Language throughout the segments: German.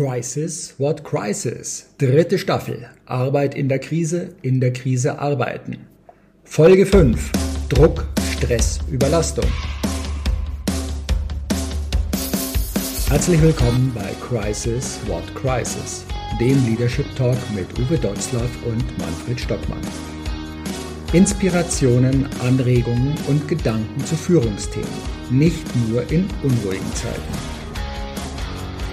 Crisis, what crisis? Dritte Staffel. Arbeit in der Krise, in der Krise arbeiten. Folge 5. Druck, Stress, Überlastung. Herzlich willkommen bei Crisis, what crisis? Dem Leadership Talk mit Uwe Dotzlaff und Manfred Stockmann. Inspirationen, Anregungen und Gedanken zu Führungsthemen. Nicht nur in unruhigen Zeiten.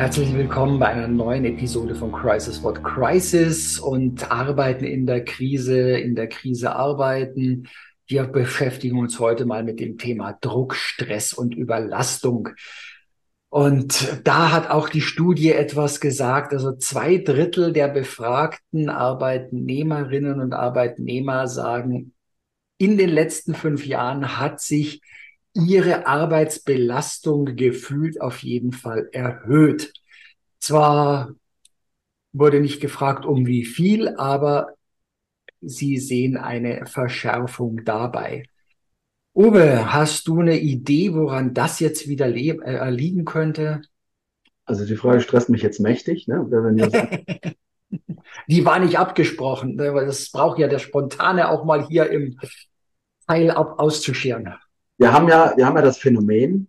Herzlich willkommen bei einer neuen Episode von Crisis What Crisis und Arbeiten in der Krise, in der Krise arbeiten. Wir beschäftigen uns heute mal mit dem Thema Druck, Stress und Überlastung. Und da hat auch die Studie etwas gesagt. Also zwei Drittel der befragten Arbeitnehmerinnen und Arbeitnehmer sagen, in den letzten fünf Jahren hat sich ihre Arbeitsbelastung gefühlt auf jeden Fall erhöht. Zwar wurde nicht gefragt, um wie viel, aber sie sehen eine Verschärfung dabei. Uwe, hast du eine Idee, woran das jetzt wieder äh, liegen könnte? Also die Frage stresst mich jetzt mächtig. Ne? die war nicht abgesprochen, ne? das braucht ja der Spontane auch mal hier im Teil ab auszuscheren. Wir haben ja, wir haben ja das Phänomen,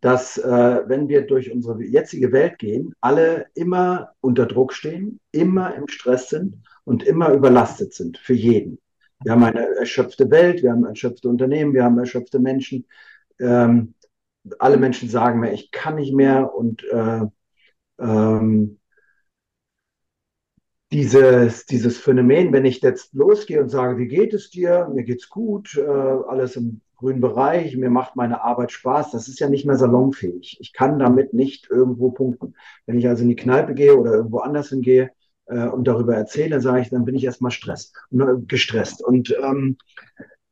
dass äh, wenn wir durch unsere jetzige Welt gehen, alle immer unter Druck stehen, immer im Stress sind und immer überlastet sind für jeden. Wir haben eine erschöpfte Welt, wir haben erschöpfte Unternehmen, wir haben erschöpfte Menschen. Ähm, alle Menschen sagen mir, ich kann nicht mehr und äh, ähm, dieses, dieses Phänomen, wenn ich jetzt losgehe und sage, wie geht es dir? Mir geht's gut, äh, alles im grünen Bereich, mir macht meine Arbeit Spaß, das ist ja nicht mehr salonfähig. Ich kann damit nicht irgendwo punkten. Wenn ich also in die Kneipe gehe oder irgendwo anders hingehe äh, und darüber erzähle, sage ich, dann bin ich erstmal Stress, äh, gestresst. Und ähm,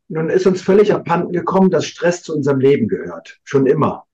nun ist uns völlig abhanden gekommen, dass Stress zu unserem Leben gehört, schon immer.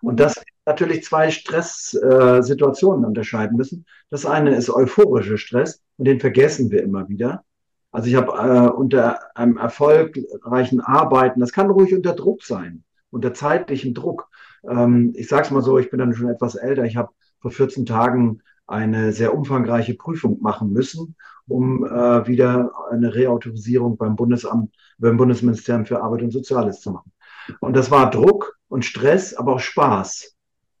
Und dass wir natürlich zwei Stresssituationen äh, unterscheiden müssen. Das eine ist euphorischer Stress und den vergessen wir immer wieder. Also ich habe äh, unter einem erfolgreichen Arbeiten, das kann ruhig unter Druck sein, unter zeitlichem Druck. Ähm, ich sage es mal so, ich bin dann schon etwas älter. Ich habe vor 14 Tagen eine sehr umfangreiche Prüfung machen müssen, um äh, wieder eine Reautorisierung beim Bundesamt, beim Bundesministerium für Arbeit und Soziales zu machen. Und das war Druck und Stress, aber auch Spaß.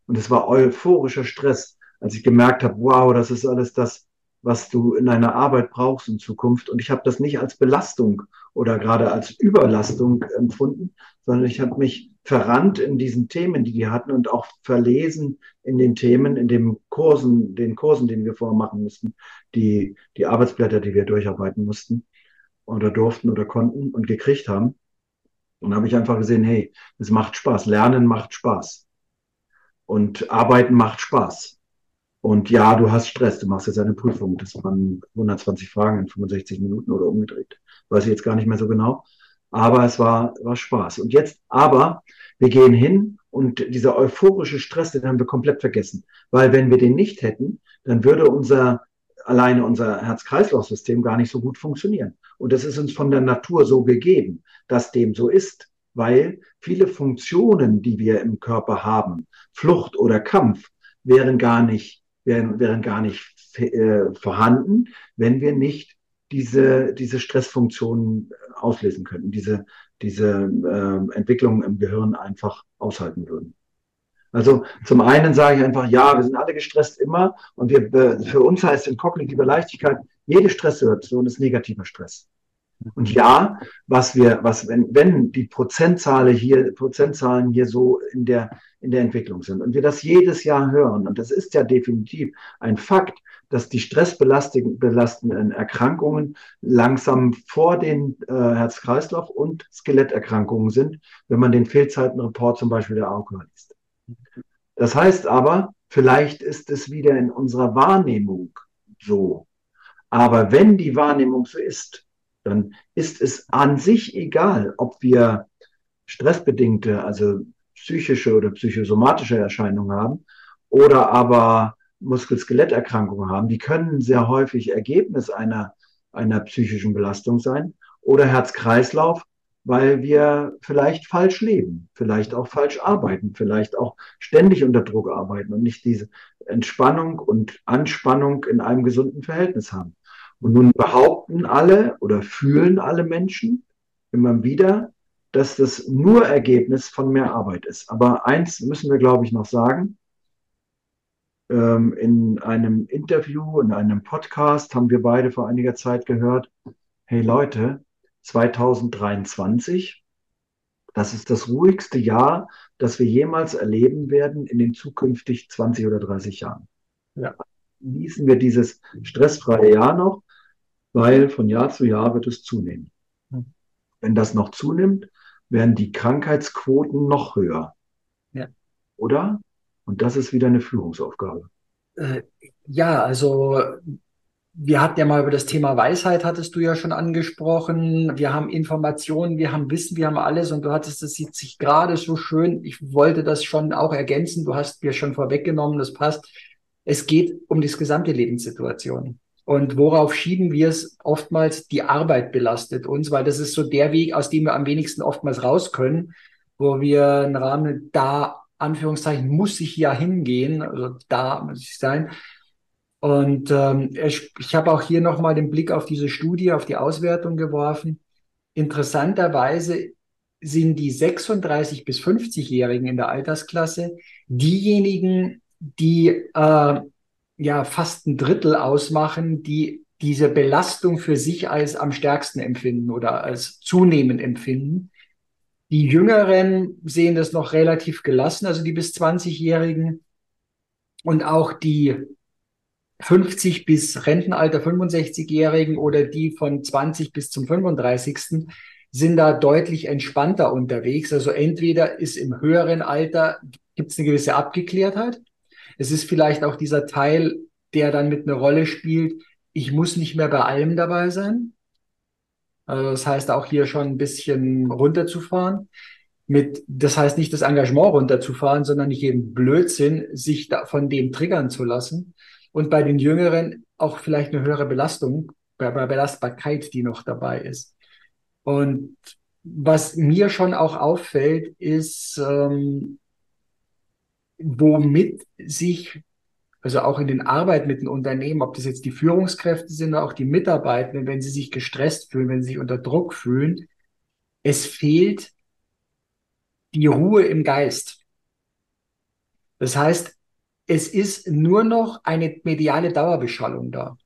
Und es war euphorischer Stress, als ich gemerkt habe, wow, das ist alles das, was du in deiner Arbeit brauchst in Zukunft. Und ich habe das nicht als Belastung oder gerade als Überlastung empfunden, sondern ich habe mich verrannt in diesen Themen, die die hatten und auch verlesen in den Themen, in den Kursen, den Kursen, den wir vorher machen mussten, die, die Arbeitsblätter, die wir durcharbeiten mussten oder durften oder konnten und gekriegt haben. Und habe ich einfach gesehen, hey, es macht Spaß. Lernen macht Spaß. Und Arbeiten macht Spaß. Und ja, du hast Stress, du machst jetzt eine Prüfung. Das waren 120 Fragen in 65 Minuten oder umgedreht. Weiß ich jetzt gar nicht mehr so genau. Aber es war, war Spaß. Und jetzt, aber wir gehen hin und dieser euphorische Stress, den haben wir komplett vergessen. Weil wenn wir den nicht hätten, dann würde unser, alleine unser Herz-Kreislauf-System gar nicht so gut funktionieren. Und das ist uns von der Natur so gegeben, dass dem so ist. Weil viele Funktionen, die wir im Körper haben, Flucht oder Kampf, wären gar nicht wären, wären gar nicht äh, vorhanden, wenn wir nicht diese, diese Stressfunktionen auslesen könnten, diese, diese äh, Entwicklung im Gehirn einfach aushalten würden. Also zum einen sage ich einfach, ja, wir sind alle gestresst immer und wir, für uns heißt in kognitiver Leichtigkeit, jede Stresssituation ist negativer Stress. Und ja, was wir, was, wenn, wenn die Prozentzahlen hier, Prozentzahlen hier so in der, in der Entwicklung sind und wir das jedes Jahr hören, und das ist ja definitiv ein Fakt, dass die stressbelastenden Erkrankungen langsam vor den äh, Herz-Kreislauf- und Skeletterkrankungen sind, wenn man den Fehlzeitenreport zum Beispiel der AOK liest. Das heißt aber, Vielleicht ist es wieder in unserer Wahrnehmung so. Aber wenn die Wahrnehmung so ist, dann ist es an sich egal, ob wir stressbedingte, also psychische oder psychosomatische Erscheinungen haben oder aber Muskel-Skeletterkrankungen haben. Die können sehr häufig Ergebnis einer, einer psychischen Belastung sein oder Herz-Kreislauf, weil wir vielleicht falsch leben, vielleicht auch falsch arbeiten, vielleicht auch ständig unter Druck arbeiten und nicht diese Entspannung und Anspannung in einem gesunden Verhältnis haben. Und nun behaupten alle oder fühlen alle Menschen immer wieder, dass das nur Ergebnis von mehr Arbeit ist. Aber eins müssen wir, glaube ich, noch sagen. Ähm, in einem Interview, in einem Podcast haben wir beide vor einiger Zeit gehört, hey Leute, 2023. Das ist das ruhigste Jahr, das wir jemals erleben werden in den zukünftig 20 oder 30 Jahren. Ja. Genießen wir dieses stressfreie Jahr noch, weil von Jahr zu Jahr wird es zunehmen. Hm. Wenn das noch zunimmt, werden die Krankheitsquoten noch höher. Ja. Oder? Und das ist wieder eine Führungsaufgabe. Äh, ja, also wir hatten ja mal über das Thema Weisheit, hattest du ja schon angesprochen. Wir haben Informationen, wir haben Wissen, wir haben alles und du hattest es sieht sich gerade so schön. Ich wollte das schon auch ergänzen. Du hast mir schon vorweggenommen, das passt. Es geht um die gesamte Lebenssituation. Und worauf schieben wir es? Oftmals die Arbeit belastet uns, weil das ist so der Weg, aus dem wir am wenigsten oftmals raus können, wo wir einen Rahmen da, Anführungszeichen, muss ich ja hingehen, also da muss ich sein, und ähm, ich, ich habe auch hier nochmal den Blick auf diese Studie, auf die Auswertung geworfen. Interessanterweise sind die 36 bis 50-Jährigen in der Altersklasse diejenigen, die äh, ja fast ein Drittel ausmachen, die diese Belastung für sich als am stärksten empfinden oder als zunehmend empfinden. Die Jüngeren sehen das noch relativ gelassen, also die bis 20-Jährigen. Und auch die 50 bis Rentenalter 65-Jährigen oder die von 20 bis zum 35. sind da deutlich entspannter unterwegs. Also entweder ist im höheren Alter, gibt es eine gewisse Abgeklärtheit. Es ist vielleicht auch dieser Teil, der dann mit einer Rolle spielt, ich muss nicht mehr bei allem dabei sein. Also das heißt auch hier schon ein bisschen runterzufahren. Mit, das heißt nicht das Engagement runterzufahren, sondern nicht jeden Blödsinn, sich da von dem triggern zu lassen und bei den Jüngeren auch vielleicht eine höhere Belastung, bei, bei Belastbarkeit, die noch dabei ist. Und was mir schon auch auffällt, ist, ähm, womit sich, also auch in den Arbeit mit den Unternehmen, ob das jetzt die Führungskräfte sind oder auch die Mitarbeitenden, wenn sie sich gestresst fühlen, wenn sie sich unter Druck fühlen, es fehlt die Ruhe im Geist. Das heißt, es ist nur noch eine mediale Dauerbeschallung da.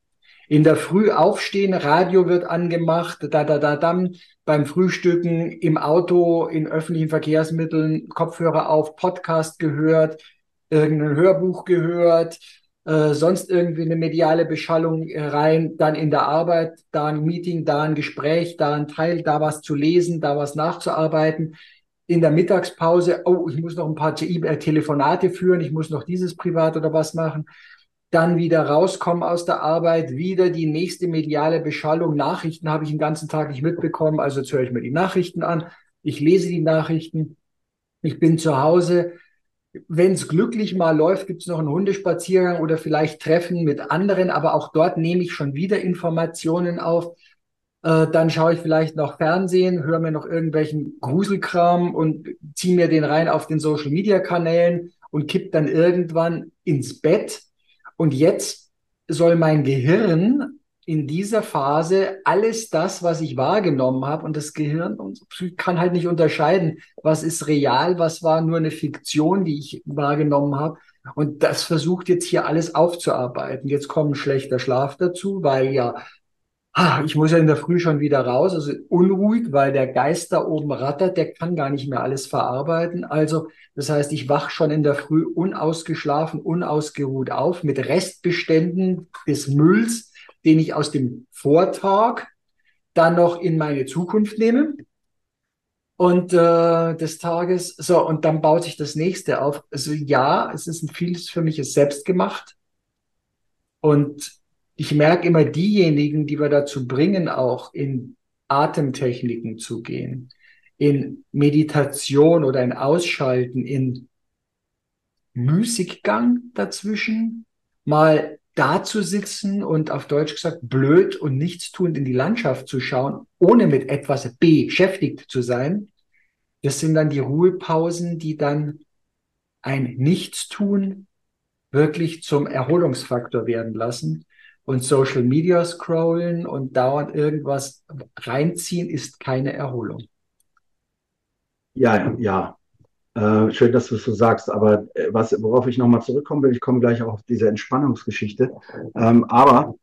In der Früh aufstehen, Radio wird angemacht, da, da, da, dann beim Frühstücken, im Auto, in öffentlichen Verkehrsmitteln, Kopfhörer auf, Podcast gehört, irgendein Hörbuch gehört, äh, sonst irgendwie eine mediale Beschallung rein, dann in der Arbeit, da ein Meeting, da ein Gespräch, da ein Teil, da was zu lesen, da was nachzuarbeiten in der Mittagspause, oh, ich muss noch ein paar Telefonate führen, ich muss noch dieses privat oder was machen. Dann wieder rauskommen aus der Arbeit, wieder die nächste mediale Beschallung. Nachrichten habe ich den ganzen Tag nicht mitbekommen, also jetzt höre ich mir die Nachrichten an. Ich lese die Nachrichten. Ich bin zu Hause. Wenn es glücklich mal läuft, gibt es noch einen Hundespaziergang oder vielleicht Treffen mit anderen, aber auch dort nehme ich schon wieder Informationen auf. Äh, dann schaue ich vielleicht noch Fernsehen, höre mir noch irgendwelchen Gruselkram und ziehe mir den rein auf den Social Media Kanälen und kipp dann irgendwann ins Bett. Und jetzt soll mein Gehirn in dieser Phase alles das, was ich wahrgenommen habe, und das Gehirn kann halt nicht unterscheiden, was ist real, was war nur eine Fiktion, die ich wahrgenommen habe. Und das versucht jetzt hier alles aufzuarbeiten. Jetzt kommt ein schlechter Schlaf dazu, weil ja ah, ich muss ja in der Früh schon wieder raus, also unruhig, weil der Geist da oben rattert, der kann gar nicht mehr alles verarbeiten. Also, das heißt, ich wach schon in der Früh unausgeschlafen, unausgeruht auf mit Restbeständen des Mülls, den ich aus dem Vortag dann noch in meine Zukunft nehme. und äh, des Tages. So, und dann baut sich das nächste auf. Also ja, es ist ein vieles für mich ist selbst gemacht. Und ich merke immer diejenigen, die wir dazu bringen, auch in Atemtechniken zu gehen, in Meditation oder in Ausschalten, in Müßiggang dazwischen, mal da zu sitzen und auf Deutsch gesagt blöd und nichtstuend in die Landschaft zu schauen, ohne mit etwas beschäftigt zu sein. Das sind dann die Ruhepausen, die dann ein Nichtstun wirklich zum Erholungsfaktor werden lassen. Und Social Media scrollen und dauernd irgendwas reinziehen ist keine Erholung. Ja, ja, äh, schön, dass du es so sagst, aber äh, was, worauf ich nochmal zurückkommen will, ich komme gleich auch auf diese Entspannungsgeschichte, ähm, aber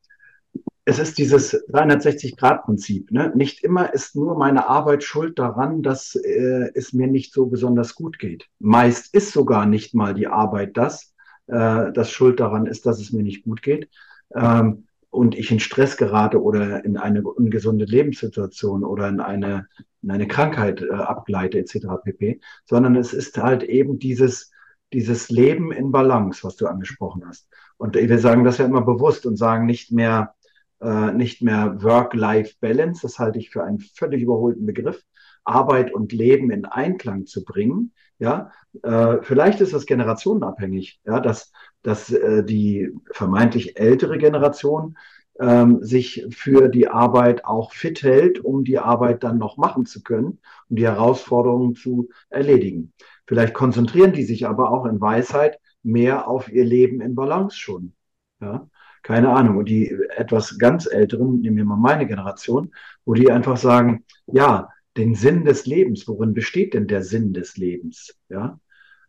es ist dieses 360-Grad-Prinzip. Ne? Nicht immer ist nur meine Arbeit schuld daran, dass äh, es mir nicht so besonders gut geht. Meist ist sogar nicht mal die Arbeit das, äh, das schuld daran ist, dass es mir nicht gut geht. Ähm, und ich in Stress gerate oder in eine ungesunde Lebenssituation oder in eine, in eine Krankheit äh, abgleite etc. pp, sondern es ist halt eben dieses, dieses Leben in Balance, was du angesprochen hast. Und wir sagen das ja immer bewusst und sagen nicht mehr, äh, nicht mehr Work-Life-Balance, das halte ich für einen völlig überholten Begriff, Arbeit und Leben in Einklang zu bringen. Ja, äh, vielleicht ist das generationenabhängig, ja, dass dass äh, die vermeintlich ältere Generation ähm, sich für die Arbeit auch fit hält, um die Arbeit dann noch machen zu können, um die Herausforderungen zu erledigen. Vielleicht konzentrieren die sich aber auch in Weisheit mehr auf ihr Leben in Balance schon. Ja? Keine Ahnung. Und die etwas ganz Älteren, nehmen wir mal meine Generation, wo die einfach sagen, ja, den Sinn des Lebens, worin besteht denn der Sinn des Lebens? Ja,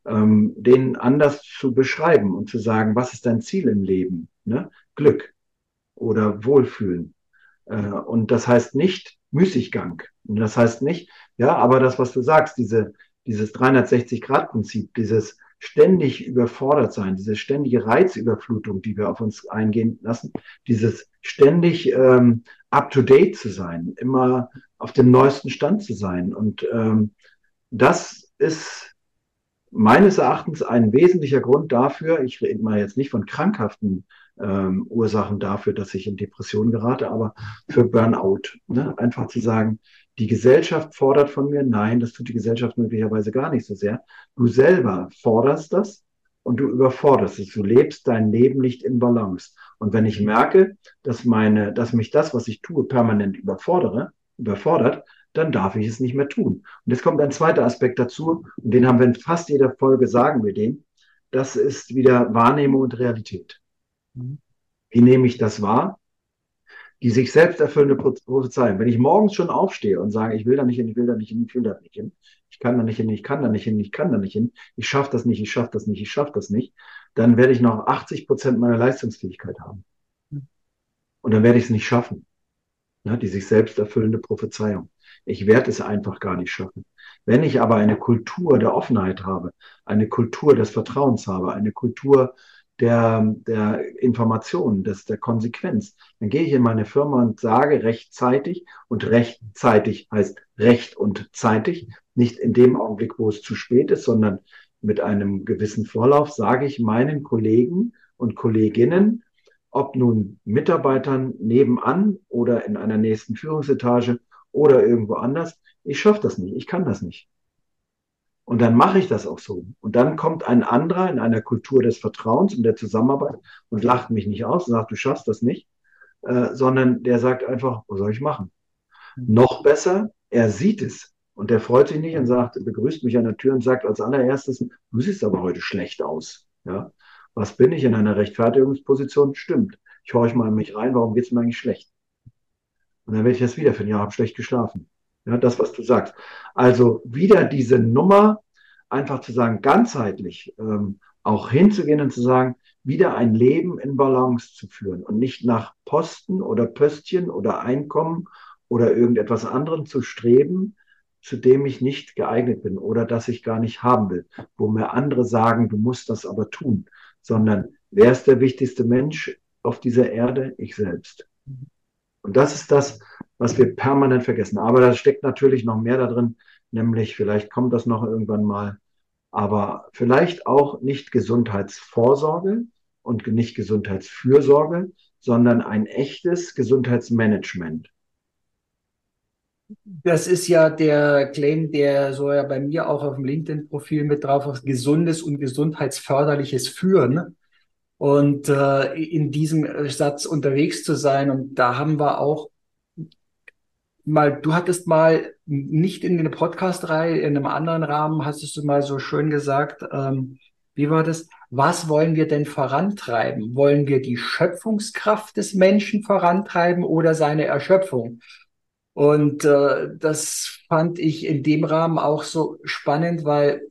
ähm, den anders zu beschreiben und zu sagen, was ist dein Ziel im Leben? Ne? Glück oder Wohlfühlen. Äh, und das heißt nicht Müßiggang. Und das heißt nicht, ja, aber das, was du sagst, diese, dieses 360-Grad-Prinzip, dieses ständig überfordert sein, diese ständige Reizüberflutung, die wir auf uns eingehen lassen, dieses ständig ähm, up-to-date zu sein, immer auf dem neuesten Stand zu sein. Und ähm, das ist meines Erachtens ein wesentlicher Grund dafür, ich rede mal jetzt nicht von krankhaften ähm, Ursachen dafür, dass ich in Depression gerate, aber für Burnout. Ne? Einfach zu sagen, die Gesellschaft fordert von mir, nein, das tut die Gesellschaft möglicherweise gar nicht so sehr. Du selber forderst das und du überforderst es. Du lebst dein Leben nicht in Balance. Und wenn ich merke, dass meine, dass mich das, was ich tue, permanent überfordere, überfordert, dann darf ich es nicht mehr tun. Und jetzt kommt ein zweiter Aspekt dazu, und den haben wir in fast jeder Folge, sagen wir den. Das ist wieder Wahrnehmung und Realität. Mhm. Wie nehme ich das wahr? Die sich selbst erfüllende Prophezeiung. Wenn ich morgens schon aufstehe und sage, ich will da nicht hin, ich will da nicht hin, ich will da nicht hin, ich kann da nicht hin, ich kann da nicht hin, ich kann da nicht hin, ich schaffe das nicht, ich schaffe das nicht, ich schaffe das nicht, dann werde ich noch 80 Prozent meiner Leistungsfähigkeit haben. Mhm. Und dann werde ich es nicht schaffen. Ja, die sich selbst erfüllende Prophezeiung. Ich werde es einfach gar nicht schaffen. Wenn ich aber eine Kultur der Offenheit habe, eine Kultur des Vertrauens habe, eine Kultur der, der Information, des, der Konsequenz, dann gehe ich in meine Firma und sage rechtzeitig und rechtzeitig heißt recht und zeitig, nicht in dem Augenblick, wo es zu spät ist, sondern mit einem gewissen Vorlauf sage ich meinen Kollegen und Kolleginnen, ob nun Mitarbeitern nebenan oder in einer nächsten Führungsetage, oder irgendwo anders. Ich schaffe das nicht, ich kann das nicht. Und dann mache ich das auch so. Und dann kommt ein anderer in einer Kultur des Vertrauens und der Zusammenarbeit und lacht mich nicht aus und sagt, du schaffst das nicht, äh, sondern der sagt einfach, was soll ich machen? Mhm. Noch besser, er sieht es und der freut sich nicht und sagt, begrüßt mich an der Tür und sagt als allererstes, du siehst aber heute schlecht aus. Ja, was bin ich in einer Rechtfertigungsposition? Stimmt. Ich horche mal in mich rein, warum geht es mir eigentlich schlecht? Und dann werde ich das wiederfinden. Ja, habe schlecht geschlafen. Ja, das, was du sagst. Also wieder diese Nummer, einfach zu sagen, ganzheitlich ähm, auch hinzugehen und zu sagen, wieder ein Leben in Balance zu führen und nicht nach Posten oder Pöstchen oder Einkommen oder irgendetwas anderem zu streben, zu dem ich nicht geeignet bin oder das ich gar nicht haben will, wo mir andere sagen, du musst das aber tun, sondern wer ist der wichtigste Mensch auf dieser Erde? Ich selbst. Und das ist das, was wir permanent vergessen. Aber da steckt natürlich noch mehr da drin, nämlich vielleicht kommt das noch irgendwann mal, aber vielleicht auch nicht Gesundheitsvorsorge und nicht Gesundheitsfürsorge, sondern ein echtes Gesundheitsmanagement. Das ist ja der Claim, der so ja bei mir auch auf dem LinkedIn-Profil mit drauf ist, gesundes und gesundheitsförderliches Führen. Und äh, in diesem Satz unterwegs zu sein. Und da haben wir auch mal, du hattest mal nicht in der Podcast-Reihe, in einem anderen Rahmen, hast du mal so schön gesagt, ähm, wie war das? Was wollen wir denn vorantreiben? Wollen wir die Schöpfungskraft des Menschen vorantreiben oder seine Erschöpfung? Und äh, das fand ich in dem Rahmen auch so spannend, weil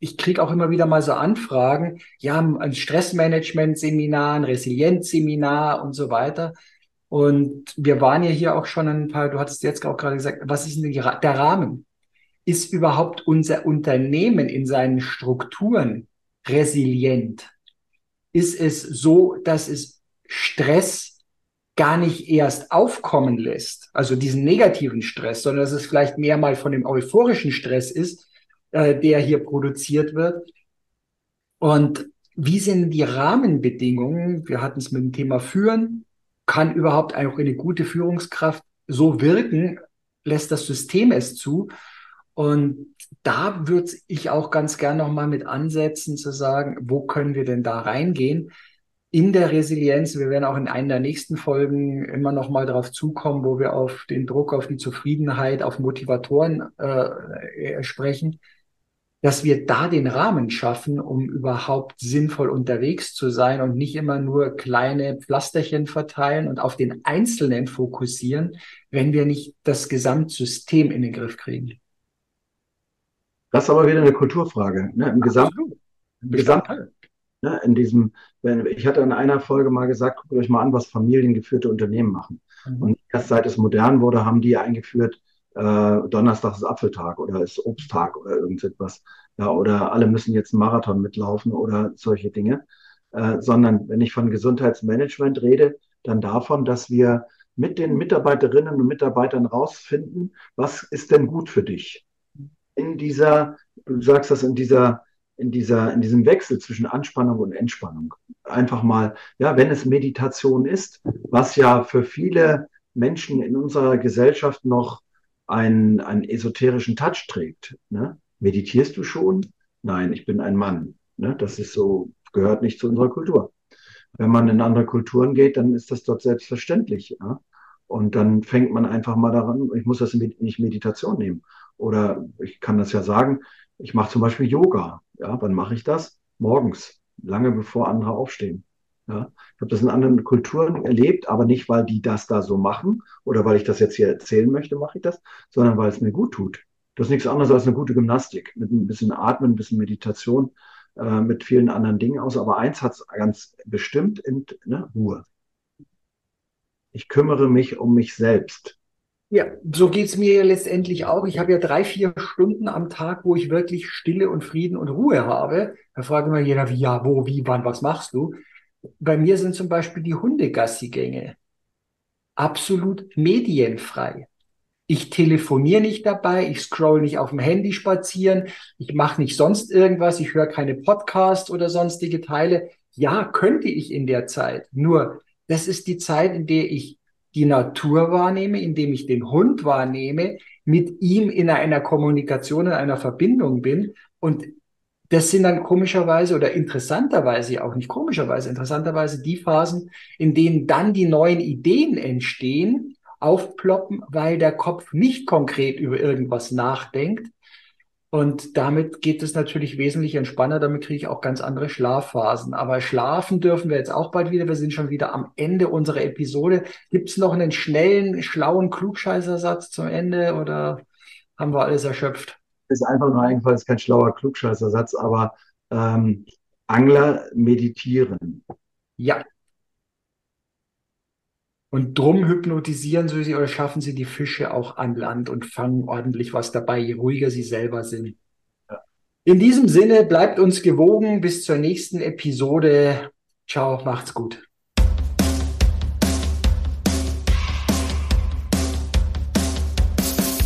ich kriege auch immer wieder mal so Anfragen, ja, ein Stressmanagement-Seminar, ein Resilienzseminar und so weiter. Und wir waren ja hier auch schon ein paar, du hattest jetzt auch gerade gesagt, was ist denn der Rahmen? Ist überhaupt unser Unternehmen in seinen Strukturen resilient? Ist es so, dass es Stress gar nicht erst aufkommen lässt, also diesen negativen Stress, sondern dass es vielleicht mehr mal von dem euphorischen Stress ist, äh, der hier produziert wird. Und wie sind die Rahmenbedingungen? Wir hatten es mit dem Thema Führen, kann überhaupt auch eine gute Führungskraft so wirken? Lässt das System es zu? Und da würde ich auch ganz gern nochmal mit ansetzen, zu sagen, wo können wir denn da reingehen? In der Resilienz, wir werden auch in einer der nächsten Folgen immer noch mal darauf zukommen, wo wir auf den Druck, auf die Zufriedenheit, auf Motivatoren äh, sprechen dass wir da den Rahmen schaffen, um überhaupt sinnvoll unterwegs zu sein und nicht immer nur kleine Pflasterchen verteilen und auf den Einzelnen fokussieren, wenn wir nicht das Gesamtsystem in den Griff kriegen. Das ist aber wieder eine Kulturfrage. Ne? Im Gesamt, im Gesamt ne? in diesem, wenn, ich hatte in einer Folge mal gesagt, guckt euch mal an, was familiengeführte Unternehmen machen. Mhm. Und erst seit es modern wurde, haben die eingeführt, äh, Donnerstag ist Apfeltag oder ist Obsttag oder irgendetwas. Ja, oder alle müssen jetzt einen Marathon mitlaufen oder solche Dinge. Äh, sondern wenn ich von Gesundheitsmanagement rede, dann davon, dass wir mit den Mitarbeiterinnen und Mitarbeitern rausfinden, was ist denn gut für dich? In dieser, du sagst das in dieser, in dieser, in diesem Wechsel zwischen Anspannung und Entspannung. Einfach mal, ja, wenn es Meditation ist, was ja für viele Menschen in unserer Gesellschaft noch einen, einen esoterischen Touch trägt. Ne? Meditierst du schon? Nein, ich bin ein Mann. Ne? Das ist so, gehört nicht zu unserer Kultur. Wenn man in andere Kulturen geht, dann ist das dort selbstverständlich. Ja? Und dann fängt man einfach mal daran, ich muss das nicht Meditation nehmen. Oder ich kann das ja sagen, ich mache zum Beispiel Yoga. Ja, wann mache ich das? Morgens, lange bevor andere aufstehen. Ja, ich habe das in anderen Kulturen erlebt, aber nicht, weil die das da so machen oder weil ich das jetzt hier erzählen möchte, mache ich das, sondern weil es mir gut tut. Das ist nichts anderes als eine gute Gymnastik mit ein bisschen Atmen, ein bisschen Meditation, äh, mit vielen anderen Dingen aus. Aber eins hat es ganz bestimmt in ne, Ruhe. Ich kümmere mich um mich selbst. Ja, so geht's mir letztendlich auch. Ich habe ja drei, vier Stunden am Tag, wo ich wirklich Stille und Frieden und Ruhe habe. Da fragt immer jeder, wie, ja, wo, wie, wann, was machst du? Bei mir sind zum Beispiel die Hundegassigänge absolut medienfrei. Ich telefoniere nicht dabei, ich scroll nicht auf dem Handy spazieren, ich mache nicht sonst irgendwas, ich höre keine Podcasts oder sonstige Teile. Ja, könnte ich in der Zeit. Nur, das ist die Zeit, in der ich die Natur wahrnehme, indem ich den Hund wahrnehme, mit ihm in einer Kommunikation, in einer Verbindung bin. Und das sind dann komischerweise oder interessanterweise, auch nicht komischerweise, interessanterweise die Phasen, in denen dann die neuen Ideen entstehen, aufploppen, weil der Kopf nicht konkret über irgendwas nachdenkt. Und damit geht es natürlich wesentlich entspannter, damit kriege ich auch ganz andere Schlafphasen. Aber schlafen dürfen wir jetzt auch bald wieder. Wir sind schon wieder am Ende unserer Episode. Gibt es noch einen schnellen, schlauen Klugscheißersatz zum Ende oder haben wir alles erschöpft? Ist einfach nur eingefallen, ist kein schlauer Klugscheißersatz, aber ähm, Angler meditieren. Ja. Und drum hypnotisieren sie oder schaffen sie die Fische auch an Land und fangen ordentlich was dabei, je ruhiger sie selber sind. Ja. In diesem Sinne, bleibt uns gewogen. Bis zur nächsten Episode. Ciao, macht's gut.